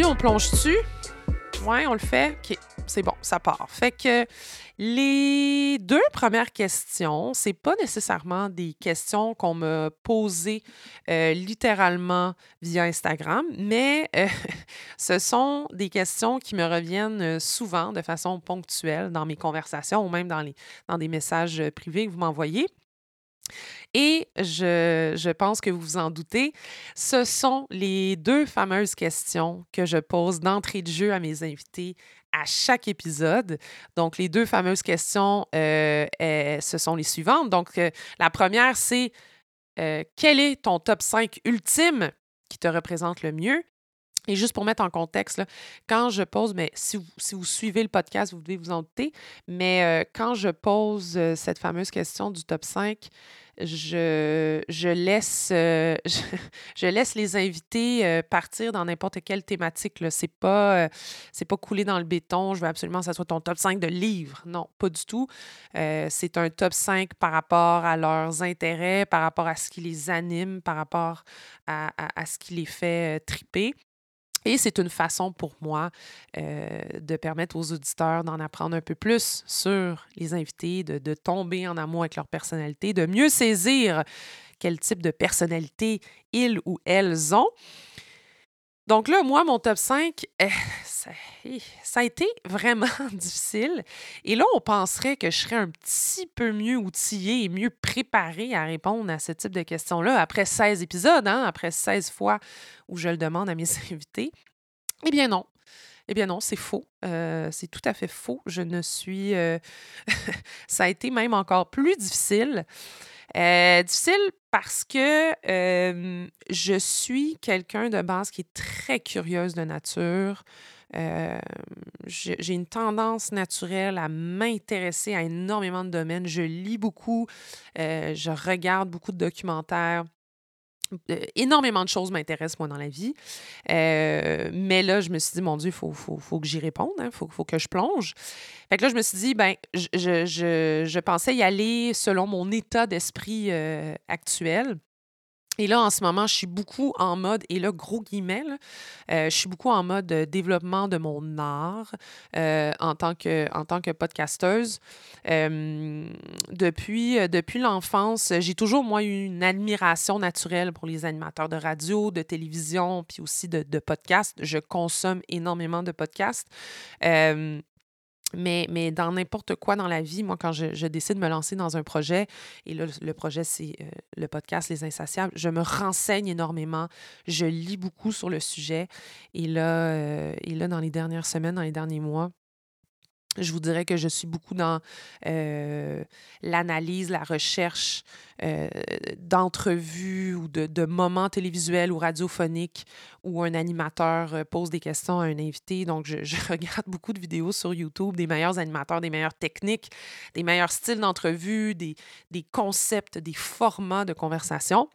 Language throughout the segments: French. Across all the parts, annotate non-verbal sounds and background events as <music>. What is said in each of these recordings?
On plonge-tu? Ouais, on le fait. OK, c'est bon, ça part. Fait que les deux premières questions, c'est pas nécessairement des questions qu'on m'a posées euh, littéralement via Instagram, mais euh, <laughs> ce sont des questions qui me reviennent euh, souvent de façon ponctuelle dans mes conversations ou même dans, les, dans des messages privés que vous m'envoyez. Et je, pense que vous vous en doutez, ce sont les deux fameuses questions que je pose d'entrée de jeu à mes invités à chaque épisode. Donc, les deux fameuses questions, euh, ce sont les suivantes. Donc, euh, la première, c'est euh, quel est ton top 5 ultime qui te représente le mieux? Et juste pour mettre en contexte, quand je pose, mais si vous, suivez le podcast, vous devez vous en douter, mais quand je pose cette fameuse question du top 5, je, laisse, euh, <laughs> je, laisse les invités euh, partir dans n'importe quelle thématique. Ce n'est pas, euh, c'est pas dans le béton. Je veux absolument que ça soit ton top 5 de livres. Non, pas du tout. c'est un top 5 par rapport à leurs intérêts, par rapport à ce qui les anime, par rapport à, à ce qui les fait triper. Et c'est une façon pour moi euh, de permettre aux auditeurs d'en apprendre un peu plus sur les invités, de, de, tomber en amour avec leur personnalité, de mieux saisir quel type de personnalité ils ou elles ont. Donc là, moi, mon top 5, eh, ça, a été <laughs> vraiment difficile. Et là, on penserait que je serais un petit peu mieux outillée et mieux préparée à répondre à ce type de questions-là après 16 épisodes, hein, après 16 fois où je le demande à mes <laughs> invités. Eh bien non. Eh bien non, c'est faux. Euh, c'est tout à fait faux. Je ne suis... Euh, <laughs> ça a été même encore plus difficile. Euh, difficile parce que je suis quelqu'un de base qui est très curieuse de nature. j'ai une tendance naturelle à m'intéresser à énormément de domaines. Je lis beaucoup, je regarde beaucoup de documentaires. Euh, énormément de choses m'intéressent, moi, dans la vie. Euh, mais là, je me suis dit, mon Dieu, il faut, faut, faut, que j'y réponde, il hein, faut, faut, que je plonge. Fait que là, je me suis dit, ben, je, je, je pensais y aller selon mon état d'esprit euh, actuel. Et là, en ce moment, je suis beaucoup en mode, et là, gros guillemets, euh, je suis beaucoup en mode développement de mon art euh, en, tant que, en tant que podcasteuse. Euh, depuis depuis l'enfance, j'ai toujours, moi, eu une admiration naturelle pour les animateurs de radio, de télévision, puis aussi de podcasts. Je consomme énormément de podcasts. Mais, mais dans n'importe quoi dans la vie, moi, quand je, décide de me lancer dans un projet, et là, le projet, c'est euh, le podcast Les Insatiables, je me renseigne énormément, je lis beaucoup sur le sujet. Et là, euh, et là dans les dernières semaines, dans les derniers mois, je vous dirais que je suis beaucoup dans euh, l'analyse, la recherche euh, d'entrevues ou de, moments télévisuels ou radiophoniques où un animateur euh, pose des questions à un invité. Donc, je, <laughs> regarde beaucoup de vidéos sur YouTube des meilleurs animateurs, des meilleures techniques, des meilleurs styles d'entrevue, des, des concepts, des formats de conversation.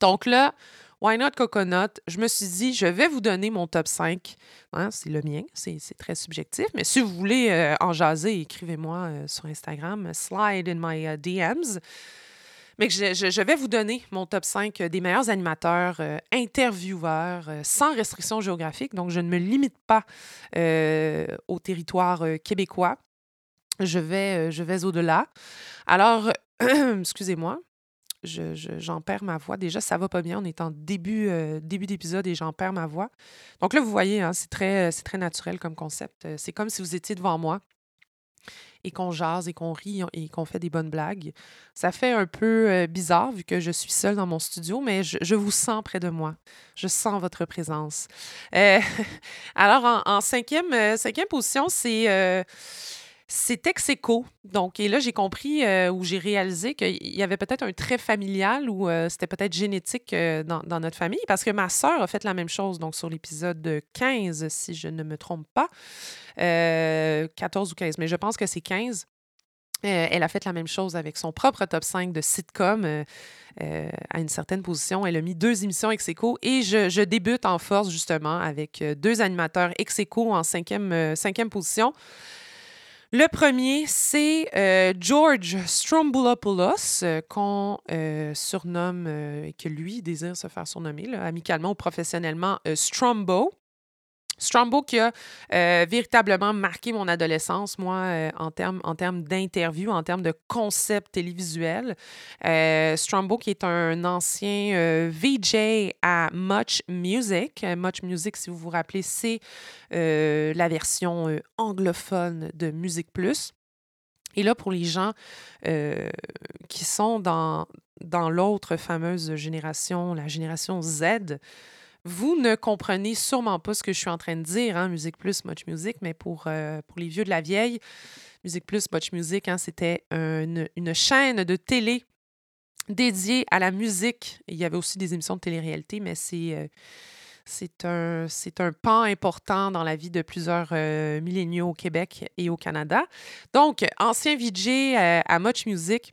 Donc là, Why Not Coconut? Je me suis dit, je vais vous donner mon top 5. Hein, c'est le mien, c'est très subjectif. Mais si vous voulez euh, en jaser, écrivez-moi euh, sur Instagram, slide in my euh, DMs. Mais je, vais vous donner mon top 5 des meilleurs animateurs, intervieweurs, sans restriction géographique. Donc, je ne me limite pas au territoire québécois. Je vais, je vais au-delà. Alors, <clears throat> excusez-moi, j'en perds ma voix. Déjà, ça va pas bien. On est en début, euh, début d'épisode et j'en perds ma voix. Donc là, vous voyez, hein, c'est très, très naturel comme concept. Euh, c'est comme si vous étiez devant moi et qu'on jase et qu'on rit et qu'on fait des bonnes blagues. Ça fait un peu euh, bizarre vu que je suis seule dans mon studio, mais je, vous sens près de moi. Je sens votre présence. <laughs> alors, en, en cinquième, cinquième position, c'est c'est ex Donc, et là, j'ai compris euh, ou j'ai réalisé qu'il y avait peut-être un trait familial ou euh, c'était peut-être génétique euh, dans, notre famille parce que ma sœur a fait la même chose. Donc, sur l'épisode 15, si je ne me trompe pas, 14 ou 15, mais je pense que c'est 15. elle a fait la même chose avec son propre top 5 de sitcom à une certaine position. Elle a mis deux émissions ex et je, débute en force justement avec deux animateurs ex en cinquième, cinquième position. Le premier, c'est euh, George Strombulopoulos, euh, qu'on euh, surnomme et que lui désire se faire surnommer amicalement ou professionnellement Strombo. Strombo qui a euh, véritablement marqué mon adolescence, moi, euh, en termes en termes d'interview, en termes de concept télévisuel. Euh, qui est un ancien euh, VJ à Much Music. Much Music, si vous vous rappelez, c'est la version anglophone de Musique Plus. Et là, pour les gens qui sont dans l'autre fameuse génération, la génération Z, vous ne comprenez sûrement pas ce que je suis en train de dire, hein, Musique Plus, Much Music, mais pour, euh, pour les vieux de la vieille, Musique Plus, Much Music, hein, c'était une, chaîne de télé dédiée à la musique. Il y avait aussi des émissions de télé-réalité, mais c'est... Euh, c'est un, un pan important dans la vie de plusieurs euh, milléniaux au Québec et au Canada. Donc, ancien VJ à Much Music,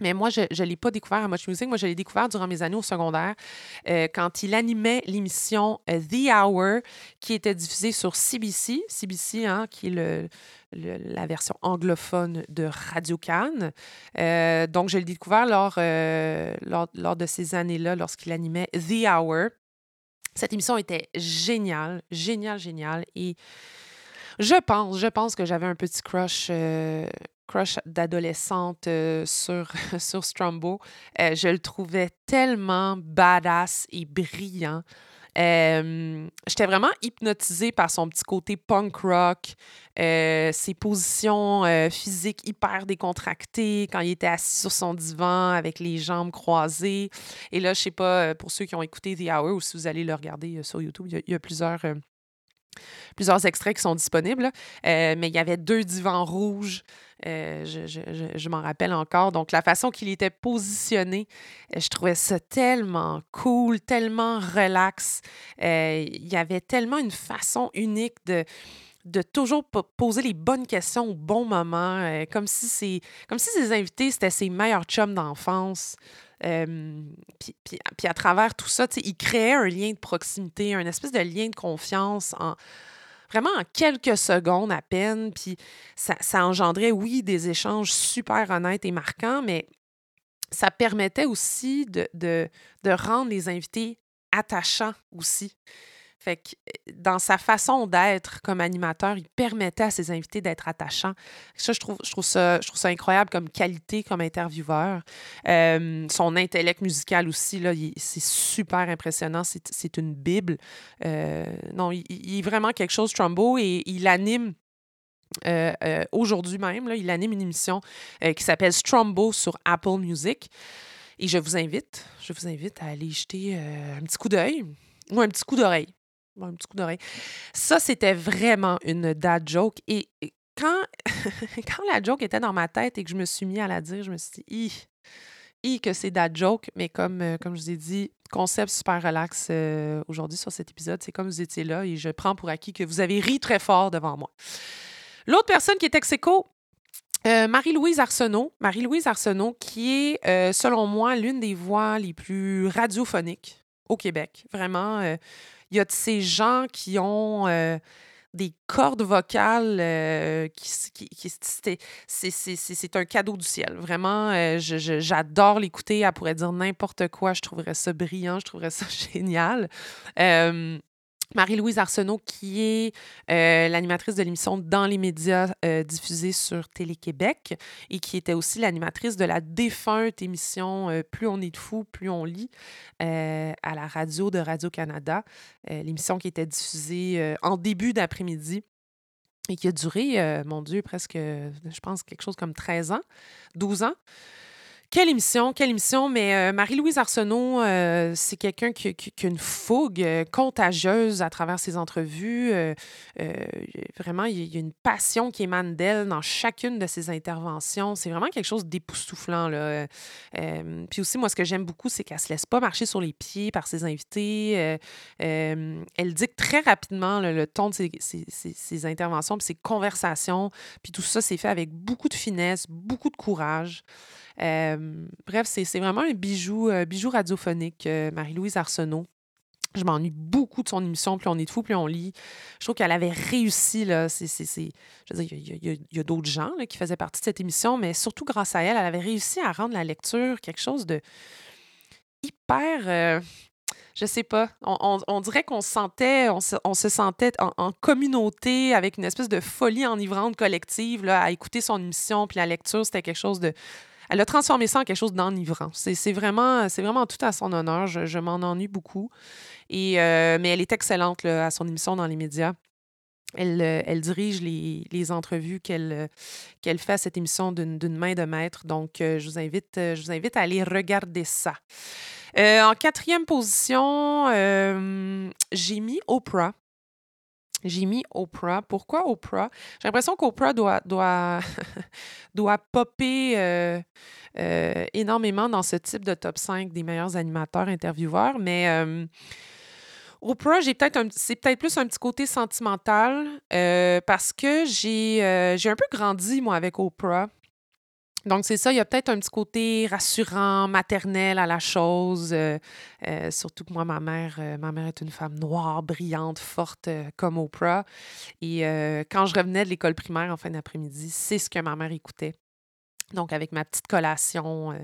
mais moi, je ne l'ai pas découvert à Much Music. Moi, je l'ai découvert durant mes années au secondaire euh, quand il animait l'émission euh, The Hour qui était diffusée sur CBC. CBC, hein, qui est le, la version anglophone de Radio Cannes. Euh, donc, je l'ai découvert lors, lors, lors, de ces années-là, lorsqu'il animait The Hour. Cette émission était géniale, géniale, géniale. Et je pense, je pense que j'avais un petit crush crush d'adolescente euh, sur, <laughs> sur Strombo. Euh, je le trouvais tellement badass et brillant. Euh, j'étais vraiment hypnotisée par son petit côté punk rock, ses positions physiques hyper décontractées quand il était assis sur son divan avec les jambes croisées. Et là, je sais pas, pour ceux qui ont écouté The Hour ou si vous allez le regarder sur YouTube, il y a, plusieurs plusieurs extraits qui sont disponibles. mais il y avait deux divans rouges. Euh, je, m'en rappelle encore. Donc, la façon qu'il était positionné, euh, je trouvais ça tellement cool, tellement relax. Euh, il y avait tellement une façon unique de de toujours poser les bonnes questions au bon moment, comme si comme si ses invités c'était ses meilleurs chums d'enfance. puis, puis, à travers tout ça, il créait un lien de proximité, un espèce de lien de confiance en, vraiment en quelques secondes à peine. Puis ça, engendrait, oui, des échanges super honnêtes et marquants, mais ça permettait aussi de rendre les invités attachants aussi. Fait que euh, dans sa façon d'être comme animateur, il permettait à ses invités d'être attachants. Ça, je trouve, je trouve ça, je trouve ça incroyable comme qualité comme intervieweur. Euh, son intellect musical aussi, là, c'est super impressionnant. C'est une bible. Euh, non, il, est vraiment quelque chose, Trumbo, et il anime aujourd'hui même, là, il anime une émission qui s'appelle Strombo sur Apple Music. Et je vous invite, je vous invite à aller jeter un petit coup d'œil ou un petit coup d'oreille un petit coup d'oreille. Ça, c'était vraiment une dad joke. Et quand, <laughs> quand la joke était dans ma tête et que je me suis mis à la dire, je me suis dit, hi, que c'est dad joke. Mais comme, euh, comme je vous ai dit, concept super relax euh, aujourd'hui sur cet épisode. C'est comme vous étiez là et je prends pour acquis que vous avez ri très fort devant moi. L'autre personne qui est ex euh, Marie-Louise Arsenault. Marie-Louise Arsenault, qui est, selon moi, l'une des voix les plus radiophoniques au Québec. Vraiment, il y a de ces gens qui ont euh, des cordes vocales euh, qui, qui, c'est un cadeau du ciel. Vraiment, euh, j'adore l'écouter. Elle pourrait dire n'importe quoi. Je trouverais ça brillant. Je trouverais ça <laughs> génial. Marie-Louise Arsenault, qui est euh, l'animatrice de l'émission Dans les médias euh, diffusée sur Télé-Québec et qui était aussi l'animatrice de la défunte émission euh, Plus on est de fous, plus on lit à la radio de Radio-Canada. l'émission qui était diffusée en début d'après-midi et qui a duré, mon Dieu, presque, je pense, quelque chose comme 13 ans, 12 ans. Quelle émission, quelle émission. Mais euh, Marie-Louise Arsenault, euh, c'est quelqu'un qui, a une fougue euh, contagieuse à travers ses entrevues. vraiment, il y a une passion qui émane d'elle dans chacune de ses interventions. C'est vraiment quelque chose d'époustouflant. puis aussi, moi, ce que j'aime beaucoup, c'est qu'elle ne se laisse pas marcher sur les pieds par ses invités. elle dicte très rapidement le ton de ses, ses interventions, puis ses conversations. Puis tout ça, c'est fait avec beaucoup de finesse, beaucoup de courage. Euh, bref, c'est vraiment un bijou, euh, bijou radiophonique, euh, Marie-Louise Arsenault. Je m'ennuie beaucoup de son émission. Plus on est de fou, plus on lit. Je trouve qu'elle avait réussi. Là, c'est, je veux dire, il y a, d'autres gens qui faisaient partie de cette émission, mais surtout grâce à elle, elle avait réussi à rendre la lecture quelque chose de hyper je sais pas. On, dirait qu'on se sentait, on se, sentait en, communauté avec une espèce de folie enivrante collective là, à écouter son émission. Puis la lecture, c'était quelque chose de. Elle a transformé ça en quelque chose d'enivrant. C'est vraiment, vraiment tout à son honneur. Je, m'en ennuie beaucoup. Et, euh, mais elle est excellente à son émission dans les médias. Elle, euh, dirige les, entrevues qu'elle euh, qu'elle fait à cette émission d'une main de maître. Donc, je, vous invite, je vous invite à aller regarder ça. en quatrième position, j'ai mis Oprah. J'ai mis Oprah. Pourquoi Oprah? J'ai l'impression qu'Oprah doit, doit, <laughs> doit popper énormément dans ce type de top 5 des meilleurs animateurs intervieweurs, mais Oprah, j'ai peut-être c'est peut-être plus un petit côté sentimental euh, parce que j'ai, euh, j'ai un peu grandi, moi, avec Oprah. Donc, c'est ça, il y a peut-être un petit côté rassurant, maternel à la chose. Euh, surtout que moi, ma mère, ma mère est une femme noire, brillante, forte comme Oprah. Et quand je revenais de l'école primaire en fin d'après-midi, c'est ce que ma mère écoutait. Donc, avec ma petite collation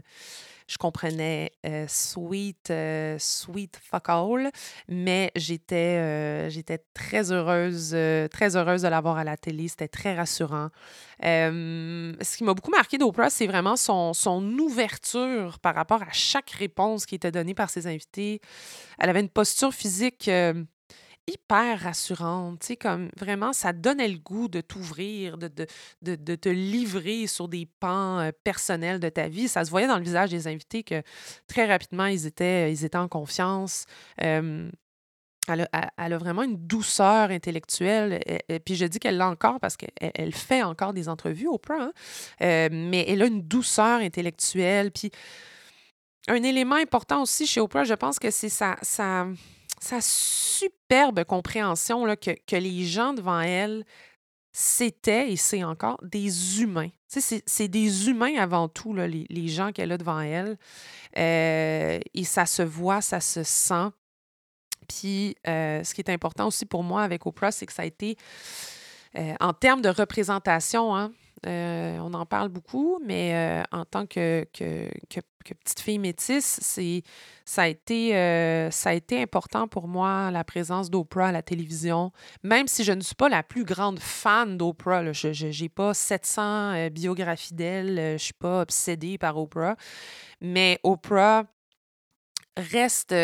je comprenais euh, sweet, euh, sweet fuck all, mais j'étais, euh, j'étais très heureuse, très heureuse de l'avoir à la télé. C'était très rassurant. ce qui m'a beaucoup marqué d'Oprah, c'est vraiment son, son ouverture par rapport à chaque réponse qui était donnée par ses invités. Elle avait une posture physique hyper rassurante. Tu comme vraiment, ça donnait le goût de t'ouvrir, de, de, te livrer sur des pans euh, personnels de ta vie. Ça se voyait dans le visage des invités que très rapidement, ils étaient, ils étaient en confiance. elle, a, vraiment une douceur intellectuelle. Et, puis je dis qu'elle l'a encore parce qu'elle elle fait encore des entrevues, au hein? Mais elle a une douceur intellectuelle. Puis un élément important aussi chez Oprah, je pense que c'est sa, sa, sa superbe compréhension que, les gens devant elle, c'était et c'est encore des humains. C'est des humains avant tout, les, gens qu'elle a devant elle. Euh, et ça se voit, ça se sent. Puis, euh, ce qui est important aussi pour moi avec Oprah, c'est que ça a été, euh, en termes de représentation, hein, euh, on en parle beaucoup, mais euh, en tant que, petite fille métisse, c'est, ça, a été, euh, ça a été important pour moi, la présence d'Oprah à la télévision. Même si je ne suis pas la plus grande fan d'Oprah, je n'ai pas 700 biographies d'elle, je ne suis pas obsédée par Oprah, mais Oprah reste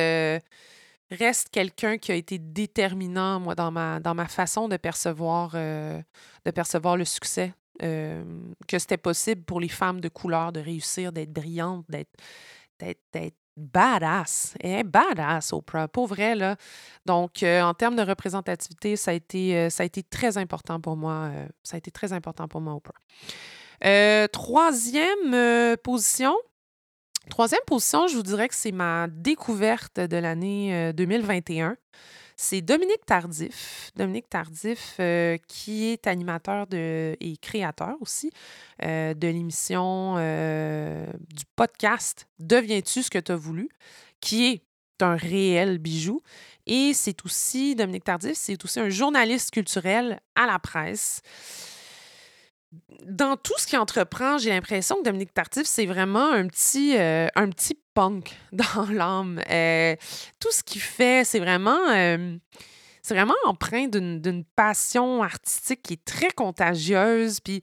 quelqu'un qui a été déterminant, dans ma, façon de percevoir le succès euh, que c'était possible pour les femmes de couleur de réussir, d'être brillantes, d'être, d'être, badass. Et badass, Oprah, pour vrai, là. Donc, euh, en termes de représentativité, ça a été, euh, ça a été très important pour moi. ça a été très important pour moi, Oprah. troisième position. Troisième position, je vous dirais que c'est ma découverte de l'année 2021 c'est Dominique Tardif. Dominique Tardif, euh, qui est animateur et créateur aussi euh, de l'émission euh, du podcast Deviens-tu ce que tu as voulu, qui est un réel bijou. Et c'est aussi, Dominique Tardif, c'est aussi un journaliste culturel à la presse dans tout ce qu'il entreprend, j'ai l'impression que Dominique Tardif, c'est vraiment un petit, euh, un petit punk <laughs> dans l'âme. Euh, tout ce qu'il fait, c'est vraiment, euh, vraiment empreint d'une passion artistique qui est très contagieuse. Puis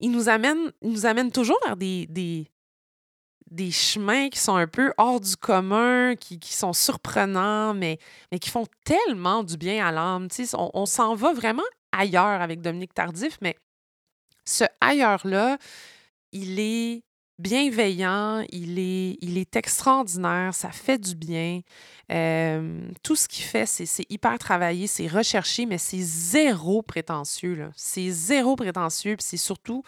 il nous amène, nous amène toujours vers des, des, des chemins qui sont un peu hors du commun, qui, qui sont surprenants, mais, mais qui font tellement du bien à l'âme. On, on s'en va vraiment ailleurs avec Dominique Tardif, mais ce ailleurs-là, il est bienveillant, il est, il est extraordinaire, ça fait du bien. tout ce qu'il fait, c'est hyper travaillé, c'est recherché, mais c'est zéro prétentieux. C'est zéro prétentieux, puis c'est surtout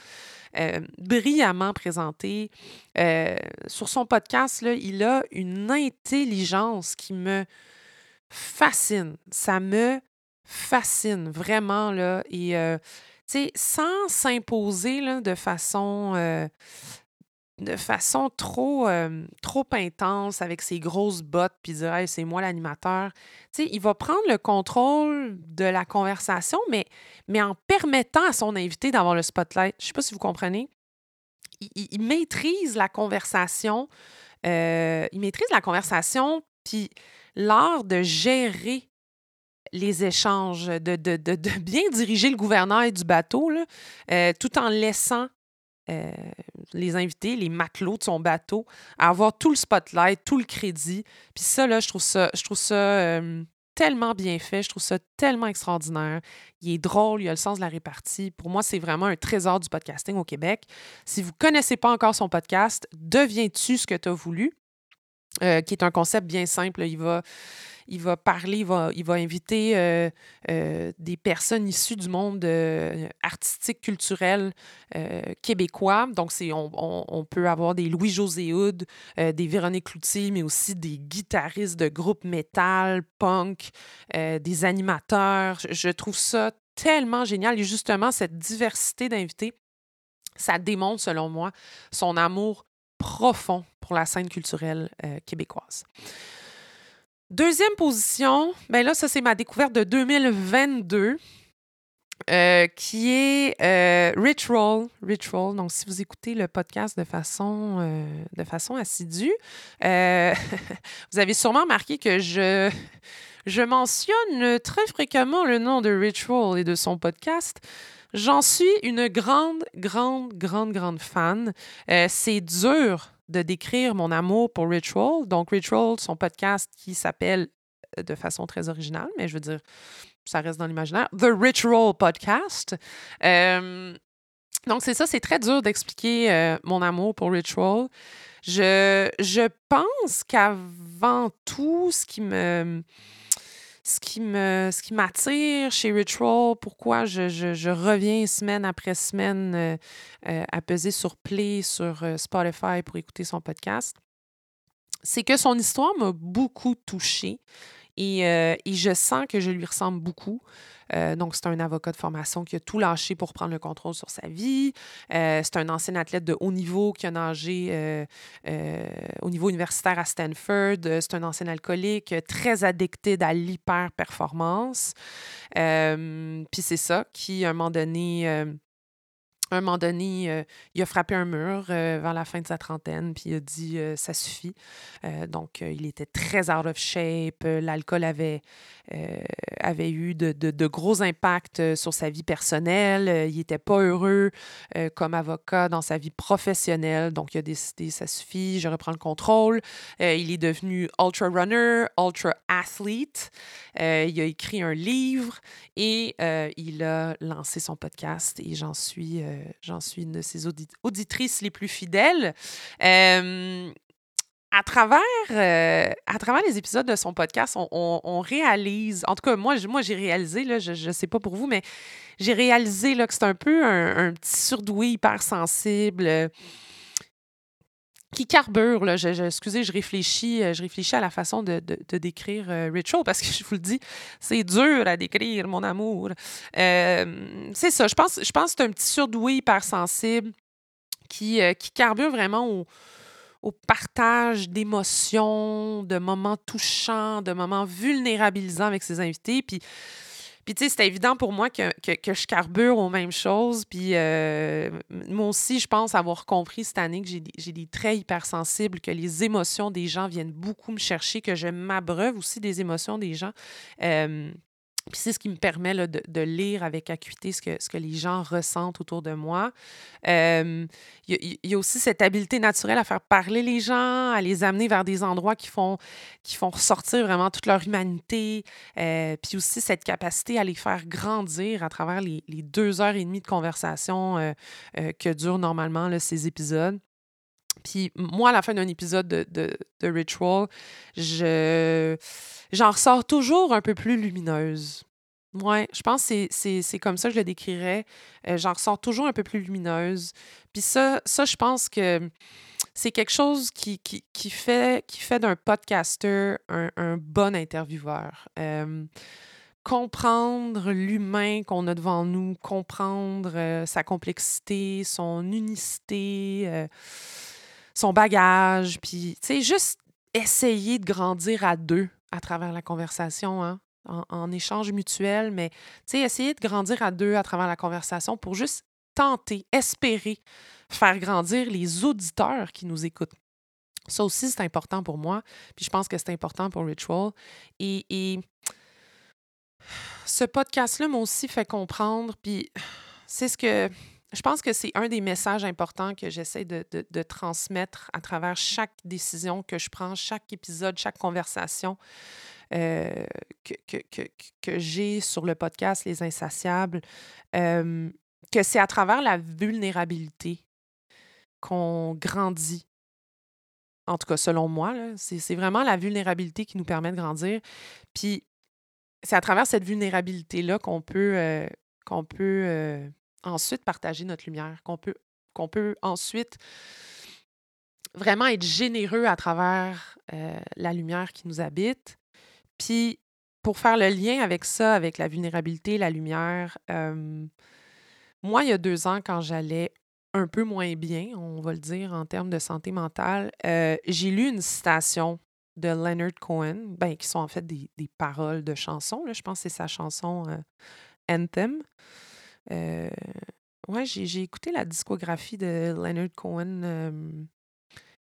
brillamment présenté. sur son podcast, il a une intelligence qui me fascine. Ça me fascine vraiment. Là, et sans s'imposer de façon, euh, euh, trop intense avec ses grosses bottes puis dire c'est moi l'animateur. Il va prendre le contrôle de la conversation, mais, mais en permettant à son invité d'avoir le spotlight. Je ne sais pas si vous comprenez. Il, maîtrise la conversation. Euh, il maîtrise la conversation, puis l'art de gérer les échanges, de, de, de, bien diriger le gouvernail du bateau, là, euh, tout en laissant euh, les invités, les matelots de son bateau, avoir tout le spotlight, tout le crédit. Puis ça, là, je trouve ça, je trouve ça euh, tellement bien fait, je trouve ça tellement extraordinaire. Il est drôle, il a le sens de la répartie. Pour moi, c'est vraiment un trésor du podcasting au Québec. Si vous ne connaissez pas encore son podcast, deviens-tu ce que tu as voulu? Euh, qui est un concept bien simple. Il va, il va parler, il va, il va inviter euh, euh, des personnes issues du monde artistique, culturel québécois. Donc, c'est, on, on, peut avoir des Louis-José Houd, des Véronique Cloutier, mais aussi des guitaristes de groupes métal, punk, des animateurs. Je trouve ça tellement génial. Et justement, cette diversité d'invités, ça démontre, selon moi, son amour profond pour la scène culturelle euh, québécoise. Deuxième position, ben là, ça c'est ma découverte de 2022. Euh, qui est euh, Rich. Donc, si vous écoutez le podcast de façon, de façon assidue, <laughs> vous avez sûrement remarqué que je, je mentionne très fréquemment le nom de Roll et de son podcast. J'en suis une grande, grande, grande, grande fan. Euh, c'est dur de décrire mon amour pour Ritual. Donc, Ritual, son podcast qui s'appelle euh, de façon très originale, mais je veux dire, ça reste dans l'imaginaire, The Ritual Podcast. Euh, donc, c'est ça, c'est très dur d'expliquer mon amour pour Ritual. Je pense qu'avant tout, ce qui me ce qui me ce qui m'attire chez Ritual, pourquoi je, reviens semaine après semaine euh, euh, à peser sur Play sur euh, Spotify pour écouter son podcast, c'est que son histoire m'a beaucoup touchée et, et, je sens que je lui ressemble beaucoup. Euh, donc, c'est un avocat de formation qui a tout lâché pour prendre le contrôle sur sa vie. Euh, c'est un ancien athlète de haut niveau qui a nagé euh, au niveau universitaire à Stanford. C'est un ancien alcoolique très addicté à l'hyper-performance. Puis c'est ça qui, à un moment donné, un moment donné, euh, il a frappé un mur euh, vers la fin de sa trentaine, puis il a dit euh, ça suffit. donc, il était très out of shape. L'alcool avait, avait eu de, de, gros impacts sur sa vie personnelle. il n'était pas heureux comme avocat dans sa vie professionnelle. Donc, il a décidé ça suffit, je reprends le contrôle. il est devenu ultra runner, ultra athlete. il a écrit un livre et il a lancé son podcast et j'en suis j'en suis une de ses auditrices les plus fidèles. à travers, euh, à travers les épisodes de son podcast, on, réalise, en tout cas, moi, moi j'ai réalisé, là, je ne sais pas pour vous, mais j'ai réalisé là, que c'est un peu un, petit surdoué hypersensible qui carbure. Excusez, je réfléchis, euh, je réfléchis à la façon de, décrire euh, Ritual parce que <laughs> je vous le dis, c'est dur à décrire, mon amour. Euh, c'est ça, je pense, je pense que c'est un petit surdoué hypersensible qui, qui carbure vraiment au, au partage d'émotions, de moments touchants, de moments vulnérabilisants avec ses invités. Puis puis, tu sais, c'était évident pour moi que, que, je carbure aux mêmes choses. Puis, euh, moi aussi, je pense avoir compris cette année que j'ai des, des traits hypersensibles, que les émotions des gens viennent beaucoup me chercher, que je m'abreuve aussi des émotions des gens. Euh, puis c'est ce qui me permet de, lire avec acuité ce que, les gens ressentent autour de moi. Il y, a aussi cette habileté naturelle à faire parler les gens, à les amener vers des endroits qui font, ressortir vraiment toute leur humanité. Euh, puis aussi cette capacité à les faire grandir à travers les, deux heures et demie de conversation euh, euh, que durent normalement ces épisodes. Puis moi, à la fin d'un épisode de, de, de, Ritual, je, j'en ressors toujours un peu plus lumineuse. Ouais, je pense que c'est, comme ça que je le décrirais. Euh, j'en ressors toujours un peu plus lumineuse. Puis ça, ça je pense que c'est quelque chose qui, qui, qui fait, qui fait d'un podcaster un, un, bon intervieweur. Euh, comprendre l'humain qu'on a devant nous, comprendre euh, sa complexité, son unicité son bagage, puis, tu sais, juste essayer de grandir à deux à travers la conversation, hein, en, échange mutuel, mais, tu sais, essayer de grandir à deux à travers la conversation pour juste tenter, espérer faire grandir les auditeurs qui nous écoutent. Ça aussi, c'est important pour moi. Puis je pense que c'est important pour Ritual. Et, et ce podcast-là m'a aussi fait comprendre, puis c'est ce que je pense que c'est un des messages importants que j'essaie de, de, transmettre à travers chaque décision que je prends, chaque épisode, chaque conversation euh, que, que, que, que j'ai sur le podcast Les Insatiables, euh, que c'est à travers la vulnérabilité qu'on grandit. En tout cas, selon moi, c'est vraiment la vulnérabilité qui nous permet de grandir. Puis c'est à travers cette vulnérabilité-là qu'on peut, euh, qu'on peut ensuite partager notre lumière, qu'on peut, peut ensuite vraiment être généreux à travers euh, la lumière qui nous habite. Puis, pour faire le lien avec ça, avec la vulnérabilité, la lumière, moi, il y a deux ans, quand j'allais un peu moins bien, on va le dire, en termes de santé mentale, j'ai lu une citation de Leonard Cohen, ben, qui sont en fait des, paroles de chansons. Là. Je pense que c'est sa chanson euh, Anthem. Euh, ouais, j'ai, écouté la discographie de Leonard Cohen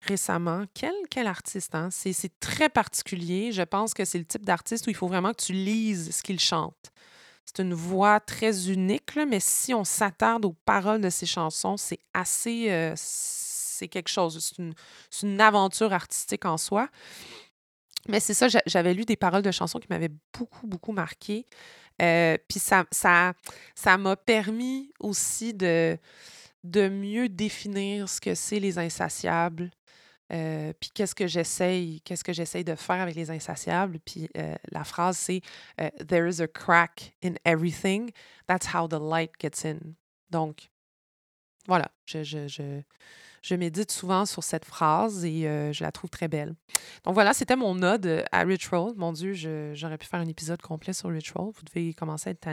récemment. Quel, quel artiste, hein? C'est, très particulier. Je pense que c'est le type d'artiste où il faut vraiment que tu lises ce qu'il chante. C'est une voix très unique, mais si on s'attarde aux paroles de ses chansons, c'est assez. Euh, c'est quelque chose. C'est une, une, aventure artistique en soi. Mais c'est ça, j'avais lu des paroles de chansons qui m'avaient beaucoup, beaucoup marqué. Euh, puis ça ça, ça m'a permis aussi de, de mieux définir ce que c'est les insatiables. Euh, puis qu'est-ce que j'essaye, qu'est-ce que j'essaye de faire avec les insatiables. Puis euh, la phrase c'est There is a crack in everything. That's how the light gets in. Donc, voilà, je, médite souvent sur cette phrase et euh, je la trouve très belle. Donc voilà, c'était mon ode à Ritual. Mon Dieu, j'aurais pu faire un épisode complet sur Ritual. Vous devez commencer à être.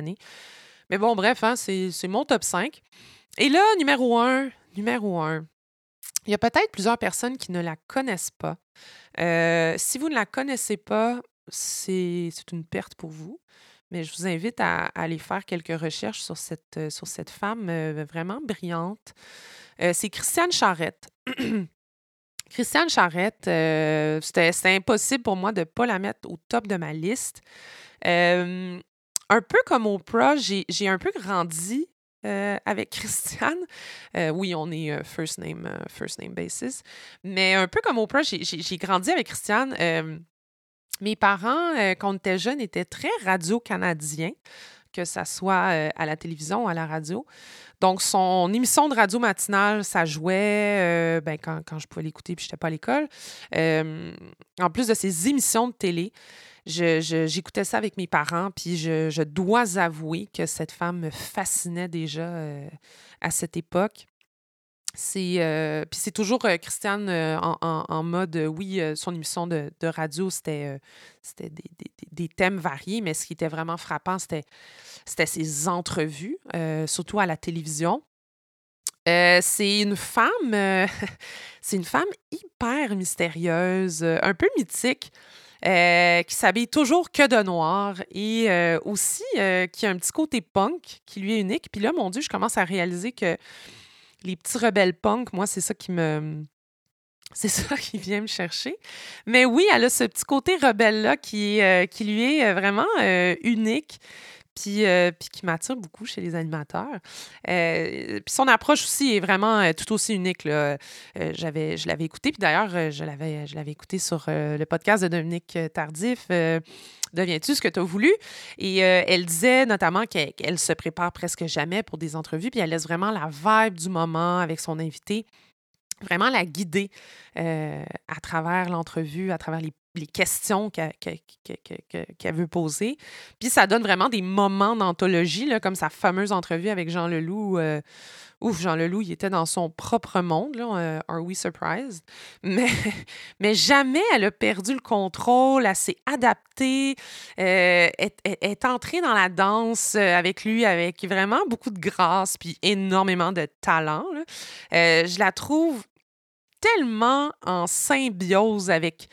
Mais bon, bref, hein, c'est mon top 5. Et là, numéro 1, numéro 1. Il y a peut-être plusieurs personnes qui ne la connaissent pas. Euh, si vous ne la connaissez pas, c'est une perte pour vous. Mais je vous invite à, aller faire quelques recherches sur cette, sur cette femme euh, vraiment brillante. Euh, c'est Christiane Charrette. <clears throat> Christiane Charrette, euh, c'était impossible pour moi de ne pas la mettre au top de ma liste. un peu comme Oprah, j'ai un peu grandi avec <laughs> Christiane. oui, on est first name first name basis, mais un peu comme Oprah, j'ai grandi avec Christiane. Mes parents, quand on était jeunes, étaient très radio-canadiens, que ce soit à la télévision ou à la radio. Donc, son émission de radio matinale, ça jouait euh, ben, quand, quand, je pouvais l'écouter puis je n'étais pas à l'école. Euh, en plus de ses émissions de télé, j'écoutais ça avec mes parents, puis je, dois avouer que cette femme me fascinait déjà euh, à cette époque. C'est puis c'est toujours Christiane en, mode oui, son émission de, radio, c'était des, thèmes variés, mais ce qui était vraiment frappant, c'était c'était ses entrevues, surtout à la télévision. c'est une femme, <laughs> c'est une femme hyper mystérieuse, un peu mythique. qui s'habille toujours que de noir et aussi qui a un petit côté punk qui lui est unique. Puis là, mon Dieu, je commence à réaliser que les petits rebelles punk, moi, c'est ça qui me. C'est ça <laughs> qui vient me chercher. Mais oui, elle a ce petit côté rebelle-là qui, euh, qui lui est euh, vraiment euh, unique. Puis, puis, qui m'attire beaucoup chez les animateurs. puis son approche aussi est vraiment tout aussi unique. Là. j'avais, je l'avais écouté, puis d'ailleurs, je l'avais, je l'avais écouté sur le podcast de Dominique Tardif. Deviens-tu ce que tu as voulu? Et euh, elle disait notamment qu'elle se prépare presque jamais pour des entrevues, puis elle laisse vraiment la vibe du moment avec son invité, vraiment la guider euh, à travers l'entrevue, à travers les, questions qu'elle veut poser. Puis ça donne vraiment des moments d'anthologie, comme sa fameuse entrevue avec Jean Leloup. Euh, ouf, Jean Leloup, il était dans son propre monde, là, euh, Are We Surprised? <laughs> Mais, mais jamais elle a perdu le contrôle, elle s'est adaptée, euh, est, est, entrée dans la danse euh, avec lui avec vraiment beaucoup de grâce puis énormément de talent. je la trouve tellement en symbiose avec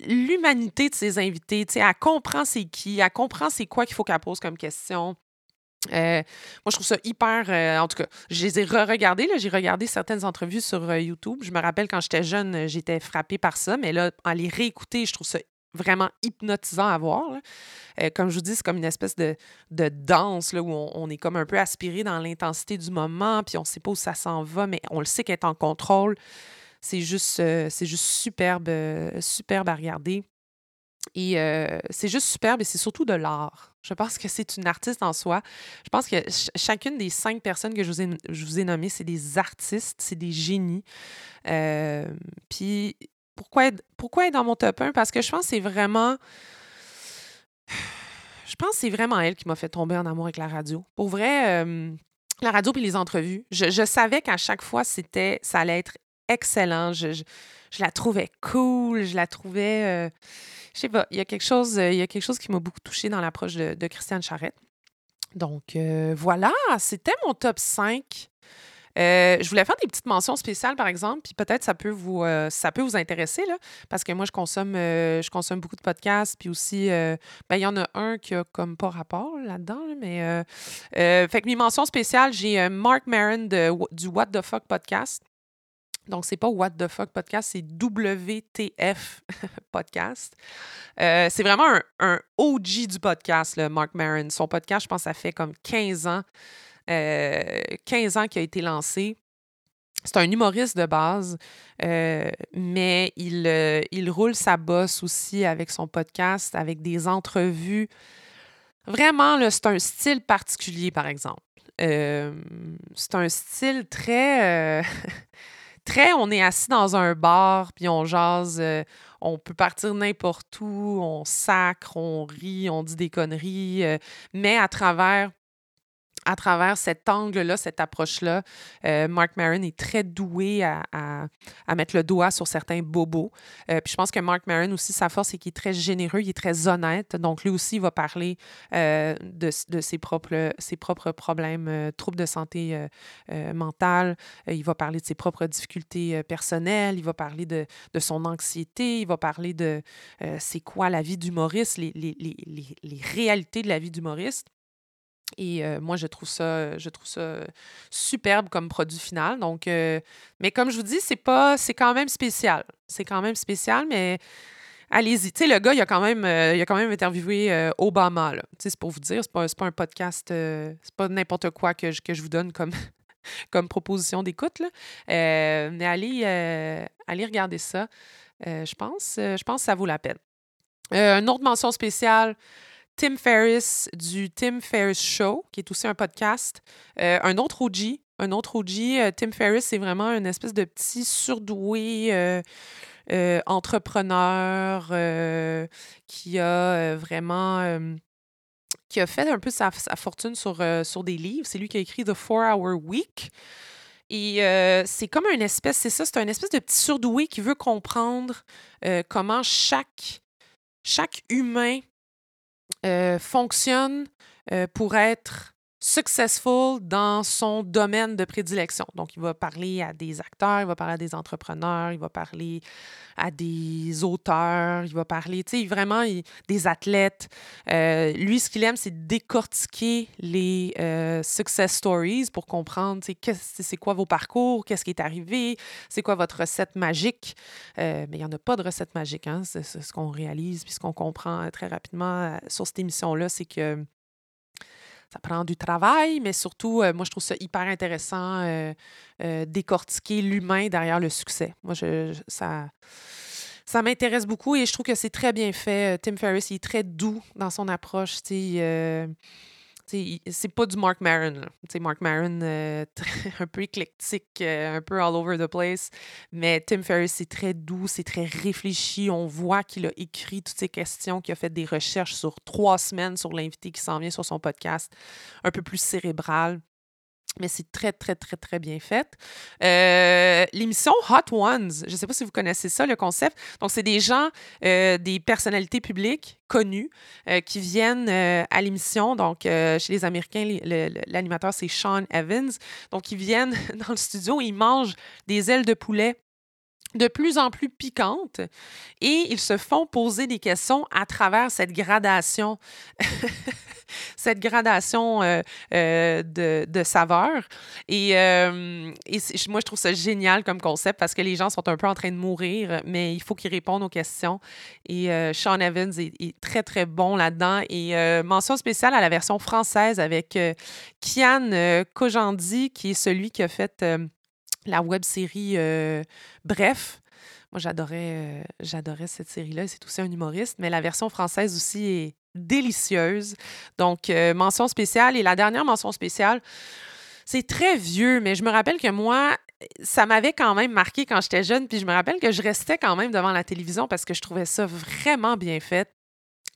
l'humanité de ses invités. elle comprend c'est qui, elle comprend c'est quoi qu'il faut qu'elle pose comme question moi, je trouve ça hyper. en tout cas, je les ai re-regardés. J'ai regardé certaines entrevues sur YouTube. Je me rappelle quand j'étais jeune, j'étais frappée par ça. Mais là, en les réécouter, je trouve ça vraiment hypnotisant à voir. comme je vous dis, c'est comme une espèce de, danse où on, est comme un peu aspiré dans l'intensité du moment, puis on ne sait pas où ça s'en va, mais on le sait qu'elle est en contrôle. C'est juste, c'est juste superbe, à regarder. Et c'est juste superbe et c'est surtout de l'art. Je pense que c'est une artiste en soi. Je pense que chacune des cinq personnes que je vous ai, nommées, c'est des artistes, c'est des génies. puis pourquoi, pourquoi elle est dans mon top 1? Parce que je pense que c'est vraiment. Je pense que c'est vraiment elle qui m'a fait tomber en amour avec la radio. Pour vrai, la radio puis les entrevues, je, savais qu'à chaque fois, c'était, ça allait être excellent. Je, la trouvais cool, je la trouvais. Je sais pas, il y a quelque chose, il y a quelque chose qui m'a beaucoup touchée dans l'approche de, Christiane Charrette. Donc euh, voilà, c'était mon top 5. Euh, je voulais faire des petites mentions spéciales, par exemple, puis peut-être ça peut vous euh, ça peut vous intéresser, là, parce que moi, je consomme, je consomme beaucoup de podcasts, puis aussi, ben, il y en a un qui a comme pas rapport là-dedans, mais fait que mes mentions spéciales, j'ai Mark Maron du What the Fuck podcast. Donc, c'est pas What the fuck podcast, c'est WTF <laughs> podcast. Euh, c'est vraiment un, OG du podcast, le Mark Maron. Son podcast, je pense, ça fait comme 15 ans. 15 euh, ans qu'il a été lancé. C'est un humoriste de base, euh, mais il, il roule sa bosse aussi avec son podcast, avec des entrevues. Vraiment, c'est un style particulier, par exemple. c'est un style très <laughs> très, on est assis dans un bar, puis on jase, euh, on peut partir n'importe où, on sacre, on rit, on dit des conneries, euh, mais à travers à travers cet angle-là, cette approche-là, euh, Mark Maron est très doué à, mettre le doigt sur certains bobos. Euh, puis je pense que Mark Maron aussi, sa force, c'est qu'il est très généreux, il est très honnête. Donc lui aussi, il va parler euh, de, ses, propres, problèmes, troubles de santé mentale. il va parler de ses propres difficultés personnelles. Il va parler de, son anxiété. Il va parler de c'est quoi la vie d'humoriste, les, les, les réalités de la vie d'humoriste. Et moi, je trouve ça, je trouve ça superbe comme produit final. Donc, mais comme je vous dis, c'est pas, c'est quand même spécial. C'est quand même spécial, mais allez-y. Tu sais, le gars, il a quand même, il a quand même interviewé Obama. C'est pour vous dire, c'est pas, pas un podcast, c'est pas n'importe quoi que je, que je vous donne comme, <laughs> comme proposition d'écoute. mais allez, allez regarder ça. je pense, je pense que ça vaut la peine. une autre mention spéciale. Tim Ferriss du Tim Ferriss Show, qui est aussi un podcast. Euh, un autre OG, euh, Tim Ferriss, c'est vraiment une espèce de petit surdoué euh, entrepreneur qui a vraiment qui a fait un peu sa, fortune sur, des livres. C'est lui qui a écrit The Four Hour Week. Et c'est comme une espèce, c'est ça, c'est un espèce de petit surdoué qui veut comprendre comment chaque humain euh, fonctionne euh, pour être successful dans son domaine de prédilection. Donc, il va parler à des acteurs, il va parler à des entrepreneurs, il va parler à des auteurs, il va parler, tu sais, vraiment des athlètes. Euh, lui, ce qu'il aime, c'est décortiquer les success stories pour comprendre, tu sais, c'est quoi vos parcours, qu'est-ce qui est arrivé, c'est quoi votre recette magique. mais il n'y en a pas de recette magique, hein? C'est ce qu'on réalise, puis ce qu'on comprend très rapidement sur cette émission-là, c'est que ça prend du travail, mais surtout, euh, moi, je trouve ça hyper intéressant, euh, euh, décortiquer l'humain derrière le succès. Moi, je, ça, ça m'intéresse beaucoup et je trouve que c'est très bien fait. Tim Ferriss, il est très doux dans son approche. C'est pas du Mark Maron. Mark Maron, euh, <laughs> un peu éclectique, euh, un peu all over the place. Mais Tim Ferriss, c'est très doux, c'est très réfléchi. On voit qu'il a écrit toutes ces questions, qu'il a fait des recherches sur trois semaines sur l'invité qui s'en vient sur son podcast, un peu plus cérébral mais c'est très, très, très, très bien fait. Euh, l'émission Hot Ones, je ne sais pas si vous connaissez ça, le concept. Donc, c'est des gens, euh, des personnalités publiques connues euh, qui viennent à l'émission. Donc, chez les Américains, l'animateur, c'est Sean Evans. Donc, ils viennent <laughs> dans le studio, ils mangent des ailes de poulet de plus en plus piquantes et ils se font poser des questions à travers cette gradation <laughs> cette gradation euh, euh, de, de saveurs. Et, et moi, je trouve ça génial comme concept parce que les gens sont un peu en train de mourir, mais il faut qu'ils répondent aux questions. Et Sean Evans est, très, très bon là-dedans. Et mention spéciale à la version française avec Kian Kojandi, qui est celui qui a fait la web série Bref. Moi, j'adorais, euh, j'adorais cette série-là. C'est aussi un humoriste, mais la version française aussi est délicieuse. Donc, euh, mention spéciale. Et la dernière mention spéciale, c'est très vieux, mais je me rappelle que moi, ça m'avait quand même marqué quand j'étais jeune. Puis je me rappelle que je restais quand même devant la télévision parce que je trouvais ça vraiment bien fait.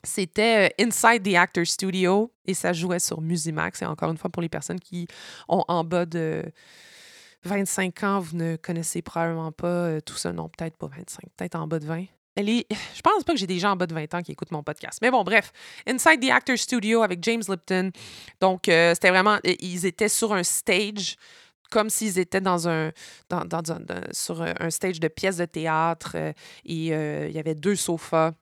C'était euh, Inside the Actor Studio et ça jouait sur Musimax. Et encore une fois, pour les personnes qui ont en bas de 25 ans, vous ne connaissez probablement pas euh, tout ça. Non, peut-être pas 25, peut-être en bas de 20. Je pense pas que j'ai des gens en bas de 20 ans qui écoutent mon podcast. Mais bon, bref, Inside the Actor Studio avec James Lipton. Donc, euh, c'était vraiment. Ils étaient sur un stage comme s'ils étaient dans un, dans, sur un stage de pièces de théâtre. Euh, et il y avait deux sofas.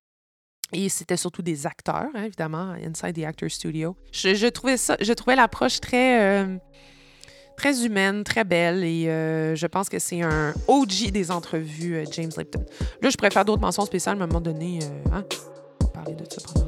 Et c'était surtout des acteurs, hein, évidemment, Inside the Actor Studio. Je trouvais ça, je trouvais l'approche très très humaine, très belle et euh, je pense que c'est un OG des entrevues, euh, James Lipton. Là, je préfère d'autres mentions spéciales à un moment donné. Euh, hein, parler de ça pendant